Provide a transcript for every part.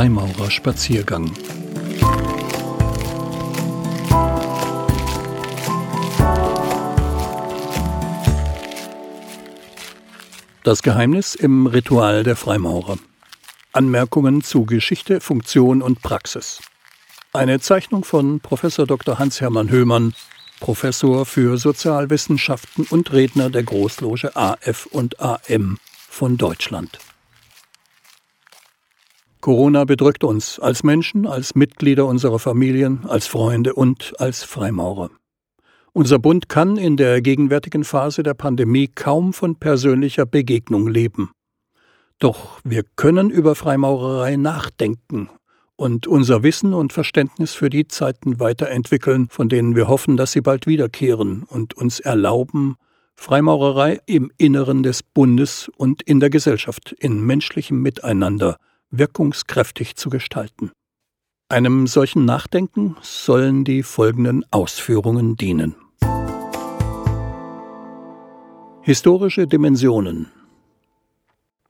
Freimaurerspaziergang. Das Geheimnis im Ritual der Freimaurer. Anmerkungen zu Geschichte, Funktion und Praxis. Eine Zeichnung von Prof. Dr. Hans-Hermann Höhmann, Professor für Sozialwissenschaften und Redner der Großloge AF und AM von Deutschland. Corona bedrückt uns als Menschen, als Mitglieder unserer Familien, als Freunde und als Freimaurer. Unser Bund kann in der gegenwärtigen Phase der Pandemie kaum von persönlicher Begegnung leben. Doch wir können über Freimaurerei nachdenken und unser Wissen und Verständnis für die Zeiten weiterentwickeln, von denen wir hoffen, dass sie bald wiederkehren und uns erlauben, Freimaurerei im Inneren des Bundes und in der Gesellschaft in menschlichem Miteinander wirkungskräftig zu gestalten. Einem solchen Nachdenken sollen die folgenden Ausführungen dienen. Historische Dimensionen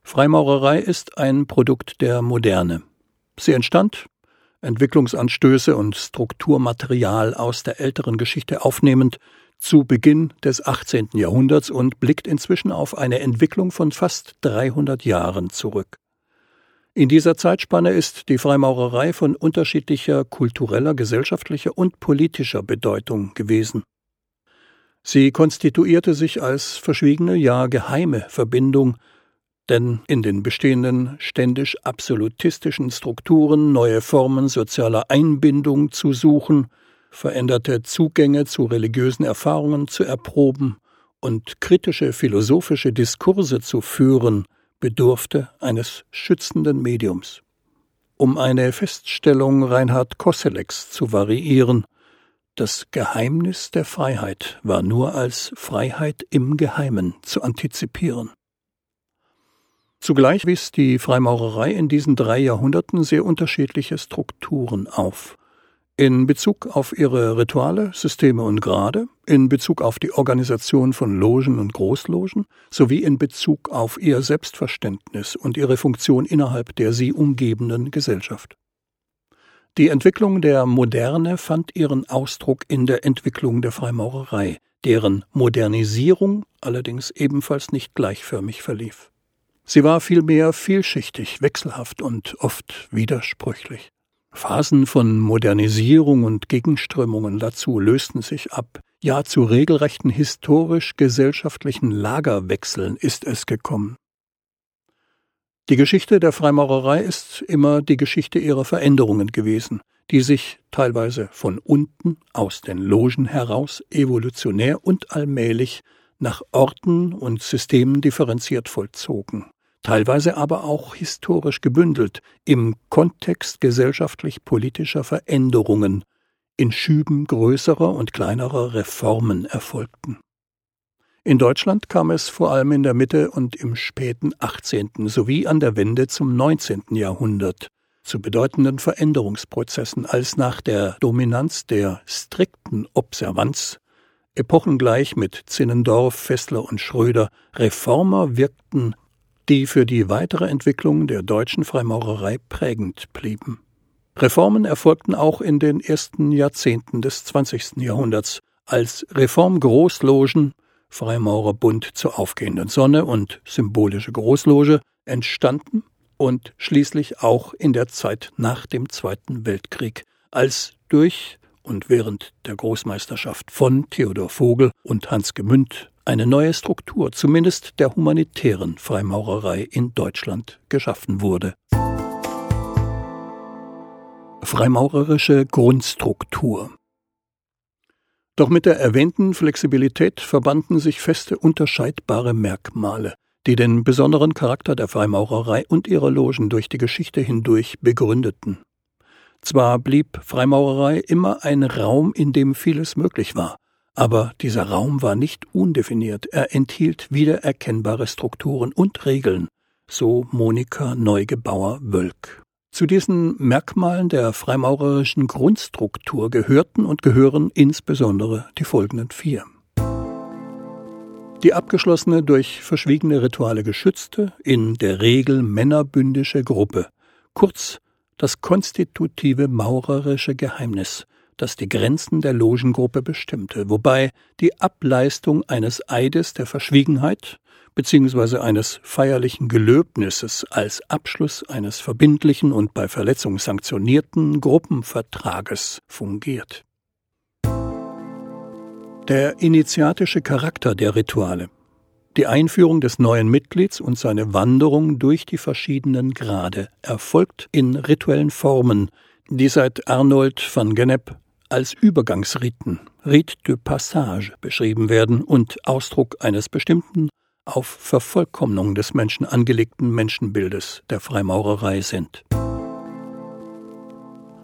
Freimaurerei ist ein Produkt der Moderne. Sie entstand, Entwicklungsanstöße und Strukturmaterial aus der älteren Geschichte aufnehmend, zu Beginn des 18. Jahrhunderts und blickt inzwischen auf eine Entwicklung von fast 300 Jahren zurück. In dieser Zeitspanne ist die Freimaurerei von unterschiedlicher kultureller, gesellschaftlicher und politischer Bedeutung gewesen. Sie konstituierte sich als verschwiegene, ja geheime Verbindung, denn in den bestehenden ständisch absolutistischen Strukturen neue Formen sozialer Einbindung zu suchen, veränderte Zugänge zu religiösen Erfahrungen zu erproben und kritische philosophische Diskurse zu führen, bedurfte eines schützenden Mediums. Um eine Feststellung Reinhard Kosselecks zu variieren, das Geheimnis der Freiheit war nur als Freiheit im Geheimen zu antizipieren. Zugleich wies die Freimaurerei in diesen drei Jahrhunderten sehr unterschiedliche Strukturen auf in Bezug auf ihre Rituale, Systeme und Grade, in Bezug auf die Organisation von Logen und Großlogen sowie in Bezug auf ihr Selbstverständnis und ihre Funktion innerhalb der sie umgebenden Gesellschaft. Die Entwicklung der Moderne fand ihren Ausdruck in der Entwicklung der Freimaurerei, deren Modernisierung allerdings ebenfalls nicht gleichförmig verlief. Sie war vielmehr vielschichtig, wechselhaft und oft widersprüchlich. Phasen von Modernisierung und Gegenströmungen dazu lösten sich ab. Ja, zu regelrechten historisch-gesellschaftlichen Lagerwechseln ist es gekommen. Die Geschichte der Freimaurerei ist immer die Geschichte ihrer Veränderungen gewesen, die sich teilweise von unten aus den Logen heraus evolutionär und allmählich nach Orten und Systemen differenziert vollzogen teilweise aber auch historisch gebündelt im Kontext gesellschaftlich-politischer Veränderungen, in Schüben größerer und kleinerer Reformen erfolgten. In Deutschland kam es vor allem in der Mitte und im späten 18. sowie an der Wende zum 19. Jahrhundert zu bedeutenden Veränderungsprozessen, als nach der Dominanz der strikten Observanz epochengleich mit Zinnendorf, Fessler und Schröder Reformer wirkten die für die weitere Entwicklung der deutschen Freimaurerei prägend blieben. Reformen erfolgten auch in den ersten Jahrzehnten des 20. Jahrhunderts, als Reformgroßlogen, Freimaurerbund zur aufgehenden Sonne und symbolische Großloge entstanden und schließlich auch in der Zeit nach dem Zweiten Weltkrieg, als durch und während der Großmeisterschaft von Theodor Vogel und Hans Gemünd eine neue Struktur, zumindest der humanitären Freimaurerei in Deutschland, geschaffen wurde. Freimaurerische Grundstruktur Doch mit der erwähnten Flexibilität verbanden sich feste unterscheidbare Merkmale, die den besonderen Charakter der Freimaurerei und ihrer Logen durch die Geschichte hindurch begründeten. Zwar blieb Freimaurerei immer ein Raum, in dem vieles möglich war, aber dieser Raum war nicht undefiniert, er enthielt wiedererkennbare Strukturen und Regeln, so Monika Neugebauer-Wölk. Zu diesen Merkmalen der freimaurerischen Grundstruktur gehörten und gehören insbesondere die folgenden vier. Die abgeschlossene, durch verschwiegene Rituale geschützte, in der Regel männerbündische Gruppe, kurz das konstitutive maurerische Geheimnis, das die Grenzen der Logengruppe bestimmte, wobei die Ableistung eines Eides der Verschwiegenheit bzw. eines feierlichen Gelöbnisses als Abschluss eines verbindlichen und bei Verletzung sanktionierten Gruppenvertrages fungiert. Der initiatische Charakter der Rituale die Einführung des neuen Mitglieds und seine Wanderung durch die verschiedenen Grade erfolgt in rituellen Formen, die seit Arnold van Gennep als Übergangsriten, Rite de Passage, beschrieben werden und Ausdruck eines bestimmten, auf Vervollkommnung des Menschen angelegten Menschenbildes der Freimaurerei sind.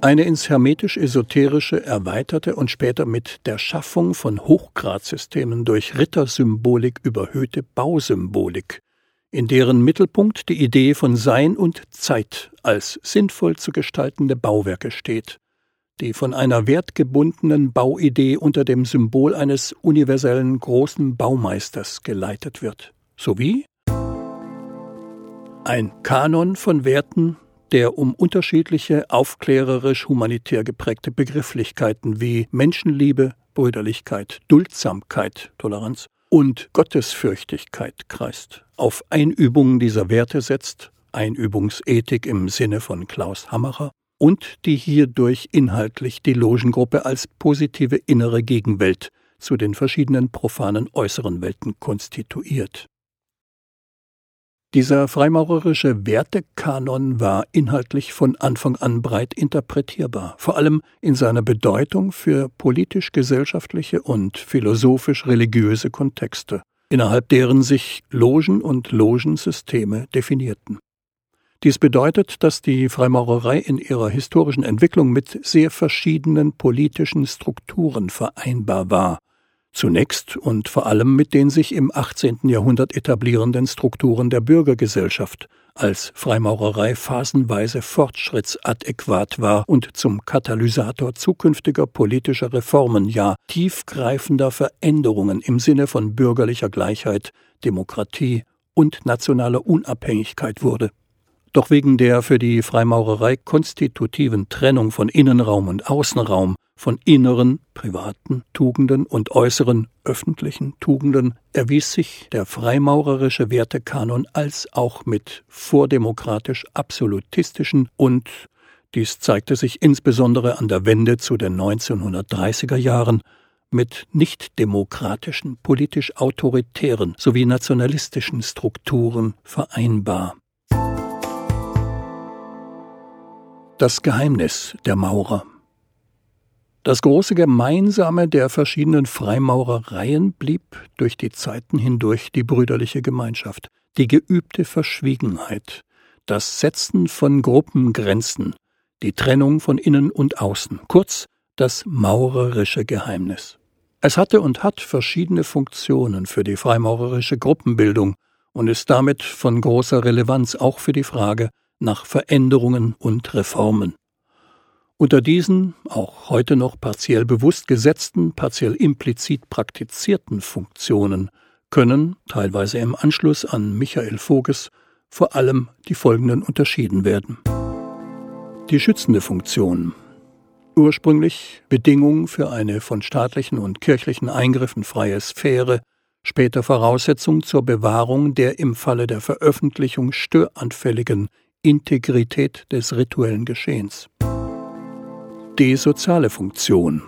Eine ins hermetisch-esoterische erweiterte und später mit der Schaffung von Hochgradsystemen durch Rittersymbolik überhöhte Bausymbolik, in deren Mittelpunkt die Idee von Sein und Zeit als sinnvoll zu gestaltende Bauwerke steht, die von einer wertgebundenen Bauidee unter dem Symbol eines universellen großen Baumeisters geleitet wird, sowie ein Kanon von Werten, der um unterschiedliche aufklärerisch-humanitär geprägte Begrifflichkeiten wie Menschenliebe, Brüderlichkeit, Duldsamkeit, Toleranz und Gottesfürchtigkeit kreist, auf Einübungen dieser Werte setzt, Einübungsethik im Sinne von Klaus Hammerer, und die hierdurch inhaltlich die Logengruppe als positive innere Gegenwelt zu den verschiedenen profanen äußeren Welten konstituiert. Dieser freimaurerische Wertekanon war inhaltlich von Anfang an breit interpretierbar, vor allem in seiner Bedeutung für politisch-gesellschaftliche und philosophisch-religiöse Kontexte, innerhalb deren sich Logen und Logensysteme definierten. Dies bedeutet, dass die Freimaurerei in ihrer historischen Entwicklung mit sehr verschiedenen politischen Strukturen vereinbar war, zunächst und vor allem mit den sich im 18. Jahrhundert etablierenden Strukturen der Bürgergesellschaft, als Freimaurerei phasenweise fortschrittsadäquat war und zum Katalysator zukünftiger politischer Reformen, ja tiefgreifender Veränderungen im Sinne von bürgerlicher Gleichheit, Demokratie und nationaler Unabhängigkeit wurde. Doch wegen der für die Freimaurerei konstitutiven Trennung von Innenraum und Außenraum von inneren, privaten Tugenden und äußeren, öffentlichen Tugenden erwies sich der freimaurerische Wertekanon als auch mit vordemokratisch absolutistischen und dies zeigte sich insbesondere an der Wende zu den 1930er Jahren mit nichtdemokratischen, politisch autoritären sowie nationalistischen Strukturen vereinbar. Das Geheimnis der Maurer das große Gemeinsame der verschiedenen Freimaurereien blieb durch die Zeiten hindurch die brüderliche Gemeinschaft, die geübte Verschwiegenheit, das Setzen von Gruppengrenzen, die Trennung von Innen und Außen, kurz das maurerische Geheimnis. Es hatte und hat verschiedene Funktionen für die freimaurerische Gruppenbildung und ist damit von großer Relevanz auch für die Frage nach Veränderungen und Reformen. Unter diesen, auch heute noch partiell bewusst gesetzten, partiell implizit praktizierten Funktionen können, teilweise im Anschluss an Michael Voges, vor allem die folgenden unterschieden werden. Die schützende Funktion. Ursprünglich Bedingung für eine von staatlichen und kirchlichen Eingriffen freie Sphäre, später Voraussetzung zur Bewahrung der im Falle der Veröffentlichung störanfälligen Integrität des rituellen Geschehens. Die soziale Funktion.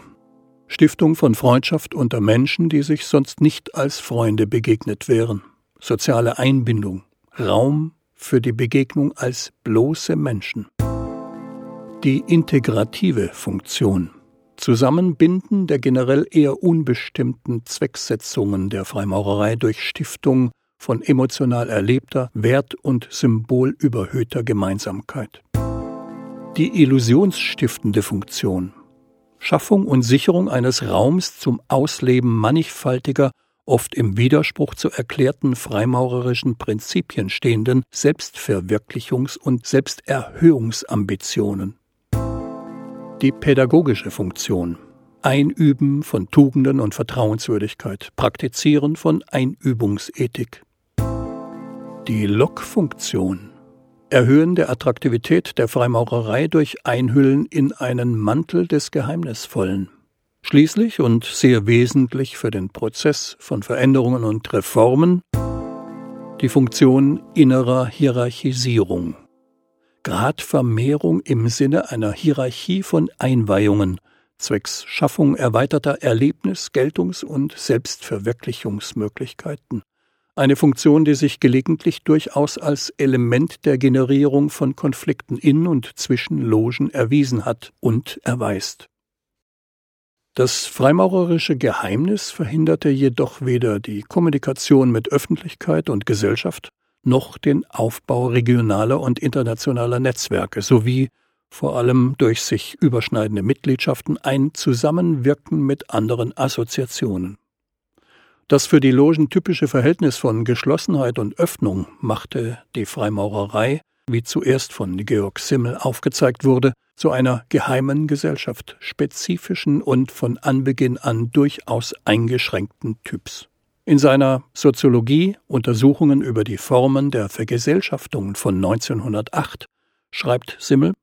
Stiftung von Freundschaft unter Menschen, die sich sonst nicht als Freunde begegnet wären. Soziale Einbindung. Raum für die Begegnung als bloße Menschen. Die integrative Funktion. Zusammenbinden der generell eher unbestimmten Zwecksetzungen der Freimaurerei durch Stiftung von emotional erlebter, wert- und symbolüberhöhter Gemeinsamkeit die illusionsstiftende Funktion. Schaffung und Sicherung eines Raums zum Ausleben mannigfaltiger, oft im Widerspruch zu erklärten freimaurerischen Prinzipien stehenden Selbstverwirklichungs- und Selbsterhöhungsambitionen. Die pädagogische Funktion. Einüben von Tugenden und Vertrauenswürdigkeit, Praktizieren von Einübungsethik. Die Lockfunktion Erhöhen der Attraktivität der Freimaurerei durch Einhüllen in einen Mantel des Geheimnisvollen. Schließlich und sehr wesentlich für den Prozess von Veränderungen und Reformen die Funktion innerer Hierarchisierung. Gradvermehrung im Sinne einer Hierarchie von Einweihungen, zwecks Schaffung erweiterter Erlebnis-, Geltungs- und Selbstverwirklichungsmöglichkeiten. Eine Funktion, die sich gelegentlich durchaus als Element der Generierung von Konflikten in und zwischen Logen erwiesen hat und erweist. Das freimaurerische Geheimnis verhinderte jedoch weder die Kommunikation mit Öffentlichkeit und Gesellschaft noch den Aufbau regionaler und internationaler Netzwerke sowie vor allem durch sich überschneidende Mitgliedschaften ein Zusammenwirken mit anderen Assoziationen. Das für die Logen typische Verhältnis von Geschlossenheit und Öffnung machte die Freimaurerei, wie zuerst von Georg Simmel aufgezeigt wurde, zu einer geheimen Gesellschaft spezifischen und von Anbeginn an durchaus eingeschränkten Typs. In seiner Soziologie Untersuchungen über die Formen der Vergesellschaftung von 1908 schreibt Simmel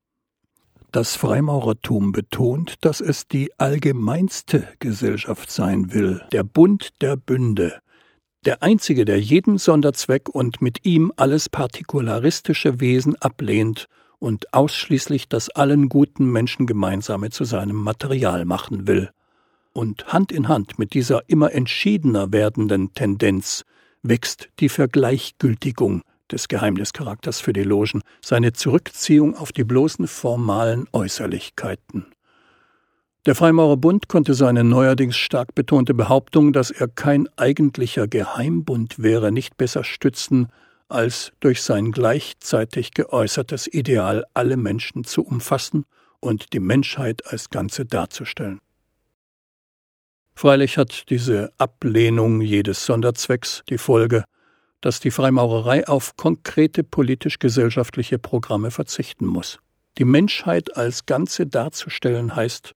Das Freimaurertum betont, dass es die allgemeinste Gesellschaft sein will, der Bund der Bünde, der einzige, der jeden Sonderzweck und mit ihm alles partikularistische Wesen ablehnt und ausschließlich das allen guten Menschen gemeinsame zu seinem Material machen will. Und Hand in Hand mit dieser immer entschiedener werdenden Tendenz wächst die Vergleichgültigung des Geheimnischarakters für die Logen, seine Zurückziehung auf die bloßen formalen Äußerlichkeiten. Der Freimaurerbund konnte seine neuerdings stark betonte Behauptung, dass er kein eigentlicher Geheimbund wäre, nicht besser stützen, als durch sein gleichzeitig geäußertes Ideal alle Menschen zu umfassen und die Menschheit als Ganze darzustellen. Freilich hat diese Ablehnung jedes Sonderzwecks die Folge, dass die Freimaurerei auf konkrete politisch-gesellschaftliche Programme verzichten muss. Die Menschheit als Ganze darzustellen heißt,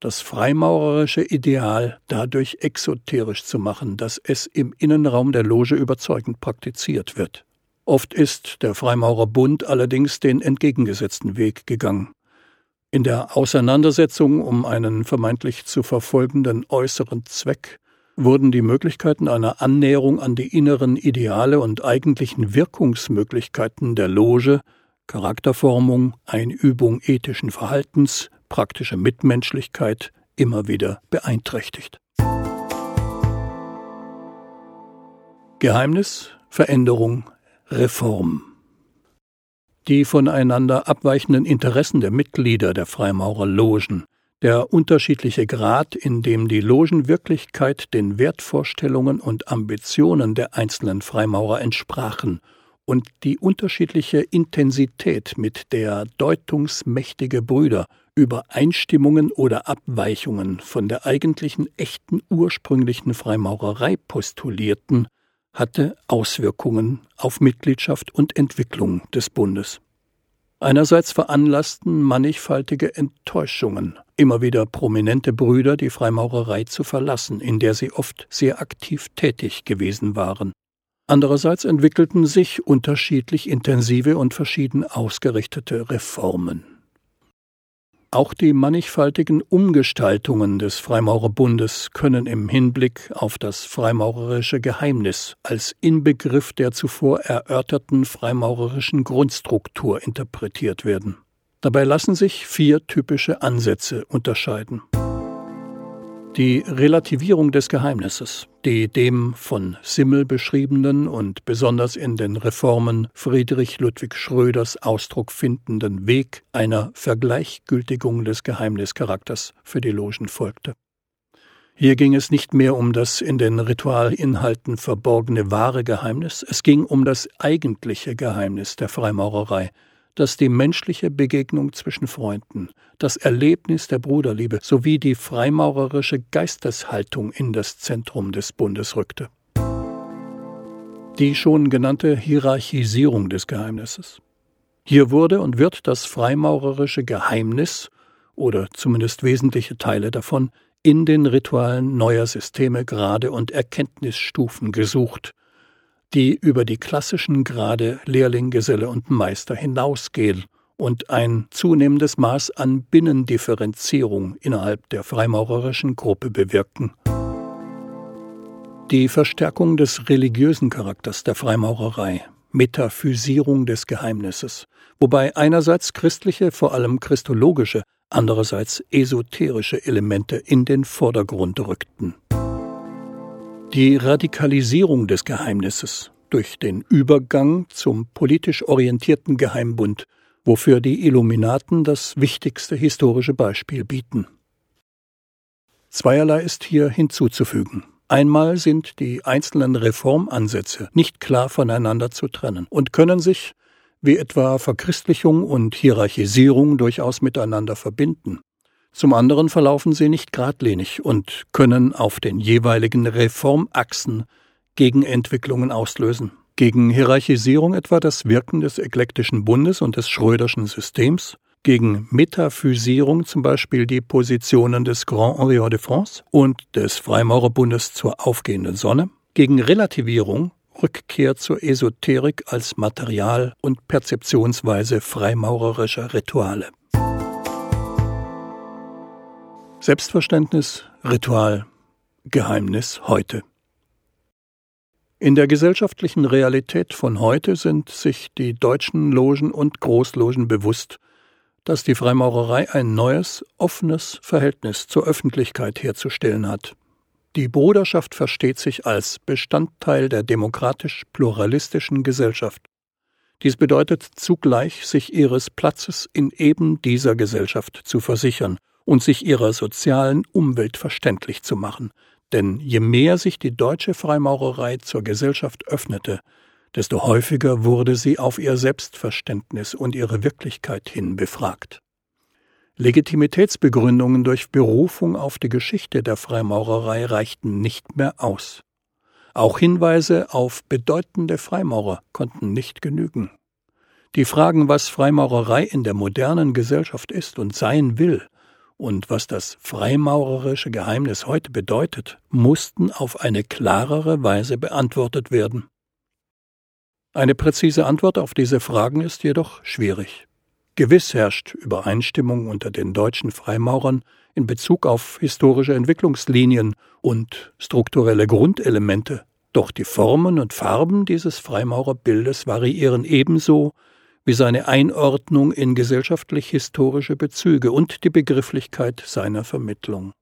das freimaurerische Ideal dadurch exoterisch zu machen, dass es im Innenraum der Loge überzeugend praktiziert wird. Oft ist der Freimaurerbund allerdings den entgegengesetzten Weg gegangen. In der Auseinandersetzung um einen vermeintlich zu verfolgenden äußeren Zweck wurden die Möglichkeiten einer Annäherung an die inneren Ideale und eigentlichen Wirkungsmöglichkeiten der Loge, Charakterformung, Einübung ethischen Verhaltens, praktische Mitmenschlichkeit immer wieder beeinträchtigt. Geheimnis, Veränderung, Reform. Die voneinander abweichenden Interessen der Mitglieder der Freimaurerlogen, der unterschiedliche Grad, in dem die Logenwirklichkeit den Wertvorstellungen und Ambitionen der einzelnen Freimaurer entsprachen und die unterschiedliche Intensität, mit der deutungsmächtige Brüder Übereinstimmungen oder Abweichungen von der eigentlichen echten ursprünglichen Freimaurerei postulierten, hatte Auswirkungen auf Mitgliedschaft und Entwicklung des Bundes. Einerseits veranlassten mannigfaltige Enttäuschungen immer wieder prominente Brüder die Freimaurerei zu verlassen, in der sie oft sehr aktiv tätig gewesen waren. Andererseits entwickelten sich unterschiedlich intensive und verschieden ausgerichtete Reformen. Auch die mannigfaltigen Umgestaltungen des Freimaurerbundes können im Hinblick auf das freimaurerische Geheimnis als Inbegriff der zuvor erörterten freimaurerischen Grundstruktur interpretiert werden. Dabei lassen sich vier typische Ansätze unterscheiden. Die Relativierung des Geheimnisses, die dem von Simmel beschriebenen und besonders in den Reformen Friedrich Ludwig Schröders Ausdruck findenden Weg einer Vergleichgültigung des Geheimnischarakters für die Logen folgte. Hier ging es nicht mehr um das in den Ritualinhalten verborgene wahre Geheimnis, es ging um das eigentliche Geheimnis der Freimaurerei, dass die menschliche Begegnung zwischen Freunden, das Erlebnis der Bruderliebe sowie die freimaurerische Geisteshaltung in das Zentrum des Bundes rückte. Die schon genannte Hierarchisierung des Geheimnisses. Hier wurde und wird das freimaurerische Geheimnis oder zumindest wesentliche Teile davon in den Ritualen neuer Systeme Grade und Erkenntnisstufen gesucht, die über die klassischen Grade Lehrling, Geselle und Meister hinausgehen und ein zunehmendes Maß an Binnendifferenzierung innerhalb der freimaurerischen Gruppe bewirken. Die Verstärkung des religiösen Charakters der Freimaurerei, Metaphysierung des Geheimnisses, wobei einerseits christliche, vor allem christologische, andererseits esoterische Elemente in den Vordergrund rückten. Die Radikalisierung des Geheimnisses durch den Übergang zum politisch orientierten Geheimbund, wofür die Illuminaten das wichtigste historische Beispiel bieten. Zweierlei ist hier hinzuzufügen. Einmal sind die einzelnen Reformansätze nicht klar voneinander zu trennen und können sich, wie etwa Verchristlichung und Hierarchisierung, durchaus miteinander verbinden. Zum anderen verlaufen sie nicht geradlinig und können auf den jeweiligen Reformachsen Gegenentwicklungen auslösen. Gegen Hierarchisierung etwa das Wirken des eklektischen Bundes und des Schröderschen Systems, gegen Metaphysierung zum Beispiel die Positionen des Grand Orient de France und des Freimaurerbundes zur aufgehenden Sonne, gegen Relativierung Rückkehr zur Esoterik als Material und Perzeptionsweise freimaurerischer Rituale. Selbstverständnis, Ritual, Geheimnis heute. In der gesellschaftlichen Realität von heute sind sich die deutschen Logen und Großlogen bewusst, dass die Freimaurerei ein neues, offenes Verhältnis zur Öffentlichkeit herzustellen hat. Die Bruderschaft versteht sich als Bestandteil der demokratisch-pluralistischen Gesellschaft. Dies bedeutet zugleich, sich ihres Platzes in eben dieser Gesellschaft zu versichern und sich ihrer sozialen Umwelt verständlich zu machen, denn je mehr sich die deutsche Freimaurerei zur Gesellschaft öffnete, desto häufiger wurde sie auf ihr Selbstverständnis und ihre Wirklichkeit hin befragt. Legitimitätsbegründungen durch Berufung auf die Geschichte der Freimaurerei reichten nicht mehr aus. Auch Hinweise auf bedeutende Freimaurer konnten nicht genügen. Die Fragen, was Freimaurerei in der modernen Gesellschaft ist und sein will, und was das freimaurerische Geheimnis heute bedeutet, mussten auf eine klarere Weise beantwortet werden. Eine präzise Antwort auf diese Fragen ist jedoch schwierig. Gewiss herrscht Übereinstimmung unter den deutschen Freimaurern in Bezug auf historische Entwicklungslinien und strukturelle Grundelemente, doch die Formen und Farben dieses Freimaurerbildes variieren ebenso wie seine Einordnung in gesellschaftlich-historische Bezüge und die Begrifflichkeit seiner Vermittlung.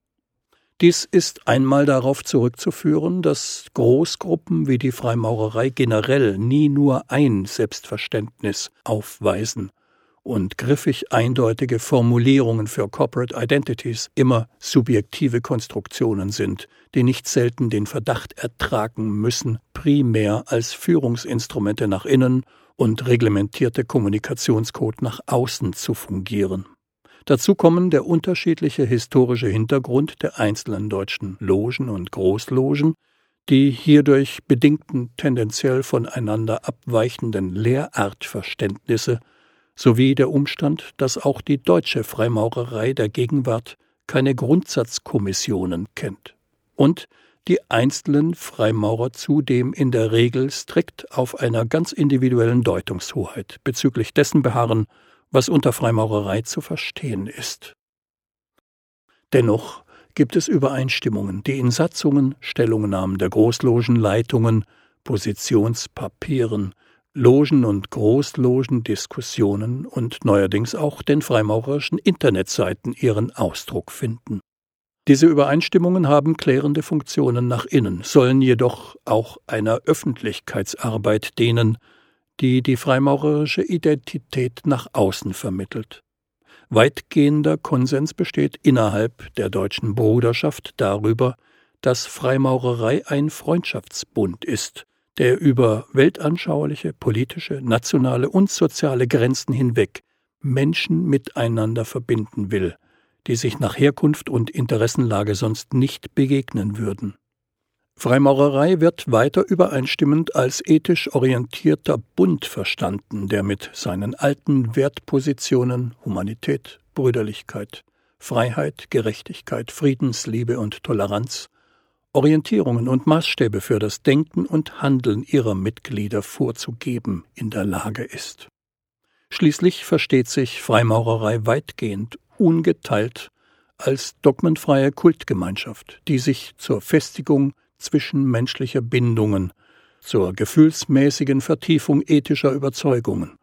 Dies ist einmal darauf zurückzuführen, dass Großgruppen wie die Freimaurerei generell nie nur ein Selbstverständnis aufweisen und griffig eindeutige Formulierungen für Corporate Identities immer subjektive Konstruktionen sind, die nicht selten den Verdacht ertragen müssen, primär als Führungsinstrumente nach innen und reglementierte Kommunikationscode nach außen zu fungieren. Dazu kommen der unterschiedliche historische Hintergrund der einzelnen deutschen Logen und Großlogen, die hierdurch bedingten tendenziell voneinander abweichenden Lehrartverständnisse sowie der Umstand, dass auch die deutsche Freimaurerei der Gegenwart keine Grundsatzkommissionen kennt und die einzelnen Freimaurer zudem in der Regel strikt auf einer ganz individuellen Deutungshoheit bezüglich dessen beharren, was unter Freimaurerei zu verstehen ist. Dennoch gibt es Übereinstimmungen, die in Satzungen, Stellungnahmen der Großlogenleitungen, Positionspapieren, Logen- und Großlogendiskussionen und neuerdings auch den freimaurerischen Internetseiten ihren Ausdruck finden. Diese Übereinstimmungen haben klärende Funktionen nach innen, sollen jedoch auch einer Öffentlichkeitsarbeit dienen, die die freimaurerische Identität nach außen vermittelt. Weitgehender Konsens besteht innerhalb der deutschen Bruderschaft darüber, dass Freimaurerei ein Freundschaftsbund ist, der über weltanschauliche, politische, nationale und soziale Grenzen hinweg Menschen miteinander verbinden will – die sich nach Herkunft und Interessenlage sonst nicht begegnen würden. Freimaurerei wird weiter übereinstimmend als ethisch orientierter Bund verstanden, der mit seinen alten Wertpositionen Humanität, Brüderlichkeit, Freiheit, Gerechtigkeit, Friedensliebe und Toleranz Orientierungen und Maßstäbe für das Denken und Handeln ihrer Mitglieder vorzugeben in der Lage ist. Schließlich versteht sich Freimaurerei weitgehend ungeteilt als dogmenfreie Kultgemeinschaft, die sich zur Festigung zwischenmenschlicher Bindungen, zur gefühlsmäßigen Vertiefung ethischer Überzeugungen,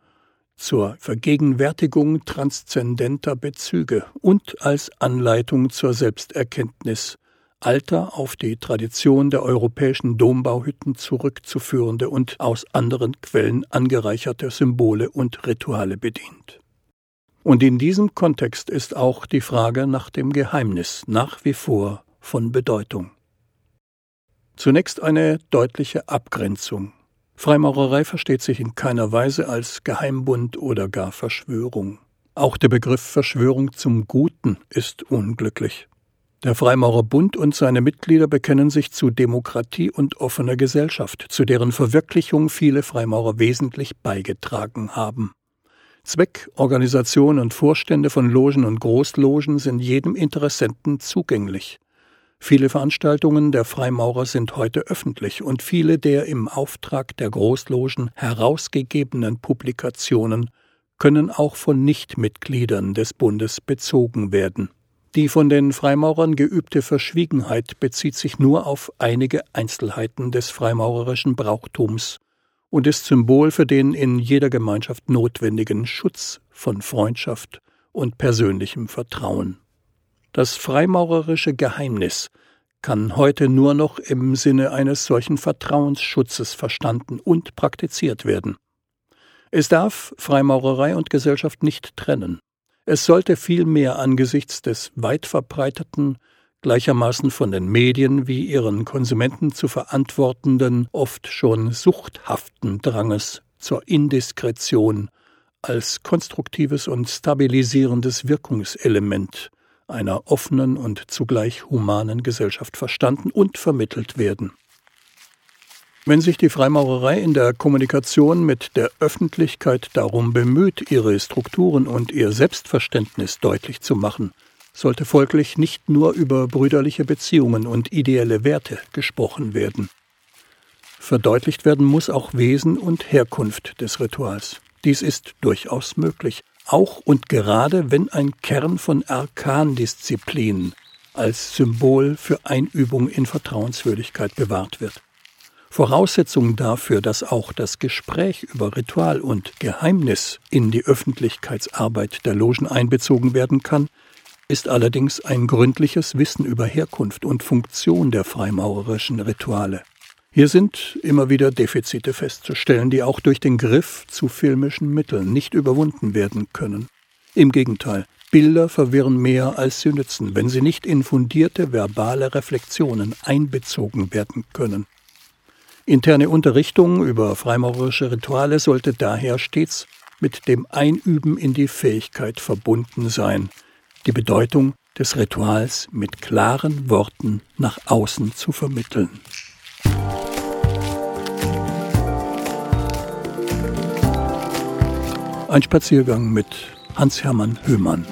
zur Vergegenwärtigung transzendenter Bezüge und als Anleitung zur Selbsterkenntnis alter auf die Tradition der europäischen Dombauhütten zurückzuführende und aus anderen Quellen angereicherte Symbole und Rituale bedient. Und in diesem Kontext ist auch die Frage nach dem Geheimnis nach wie vor von Bedeutung. Zunächst eine deutliche Abgrenzung. Freimaurerei versteht sich in keiner Weise als Geheimbund oder gar Verschwörung. Auch der Begriff Verschwörung zum Guten ist unglücklich. Der Freimaurerbund und seine Mitglieder bekennen sich zu Demokratie und offener Gesellschaft, zu deren Verwirklichung viele Freimaurer wesentlich beigetragen haben. Zweck, Organisation und Vorstände von Logen und Großlogen sind jedem Interessenten zugänglich. Viele Veranstaltungen der Freimaurer sind heute öffentlich und viele der im Auftrag der Großlogen herausgegebenen Publikationen können auch von Nichtmitgliedern des Bundes bezogen werden. Die von den Freimaurern geübte Verschwiegenheit bezieht sich nur auf einige Einzelheiten des freimaurerischen Brauchtums und ist Symbol für den in jeder Gemeinschaft notwendigen Schutz von Freundschaft und persönlichem Vertrauen. Das freimaurerische Geheimnis kann heute nur noch im Sinne eines solchen Vertrauensschutzes verstanden und praktiziert werden. Es darf Freimaurerei und Gesellschaft nicht trennen. Es sollte vielmehr angesichts des weit verbreiteten gleichermaßen von den Medien wie ihren Konsumenten zu verantwortenden, oft schon suchthaften Dranges zur Indiskretion als konstruktives und stabilisierendes Wirkungselement einer offenen und zugleich humanen Gesellschaft verstanden und vermittelt werden. Wenn sich die Freimaurerei in der Kommunikation mit der Öffentlichkeit darum bemüht, ihre Strukturen und ihr Selbstverständnis deutlich zu machen, sollte folglich nicht nur über brüderliche Beziehungen und ideelle Werte gesprochen werden. Verdeutlicht werden muss auch Wesen und Herkunft des Rituals. Dies ist durchaus möglich, auch und gerade wenn ein Kern von Arkandisziplinen als Symbol für Einübung in Vertrauenswürdigkeit bewahrt wird. Voraussetzung dafür, dass auch das Gespräch über Ritual und Geheimnis in die Öffentlichkeitsarbeit der Logen einbezogen werden kann, ist allerdings ein gründliches Wissen über Herkunft und Funktion der freimaurerischen Rituale. Hier sind immer wieder Defizite festzustellen, die auch durch den Griff zu filmischen Mitteln nicht überwunden werden können. Im Gegenteil, Bilder verwirren mehr als sie nützen, wenn sie nicht in fundierte verbale Reflexionen einbezogen werden können. Interne Unterrichtung über freimaurerische Rituale sollte daher stets mit dem Einüben in die Fähigkeit verbunden sein, die Bedeutung des Rituals mit klaren Worten nach außen zu vermitteln. Ein Spaziergang mit Hans-Hermann Höhmann.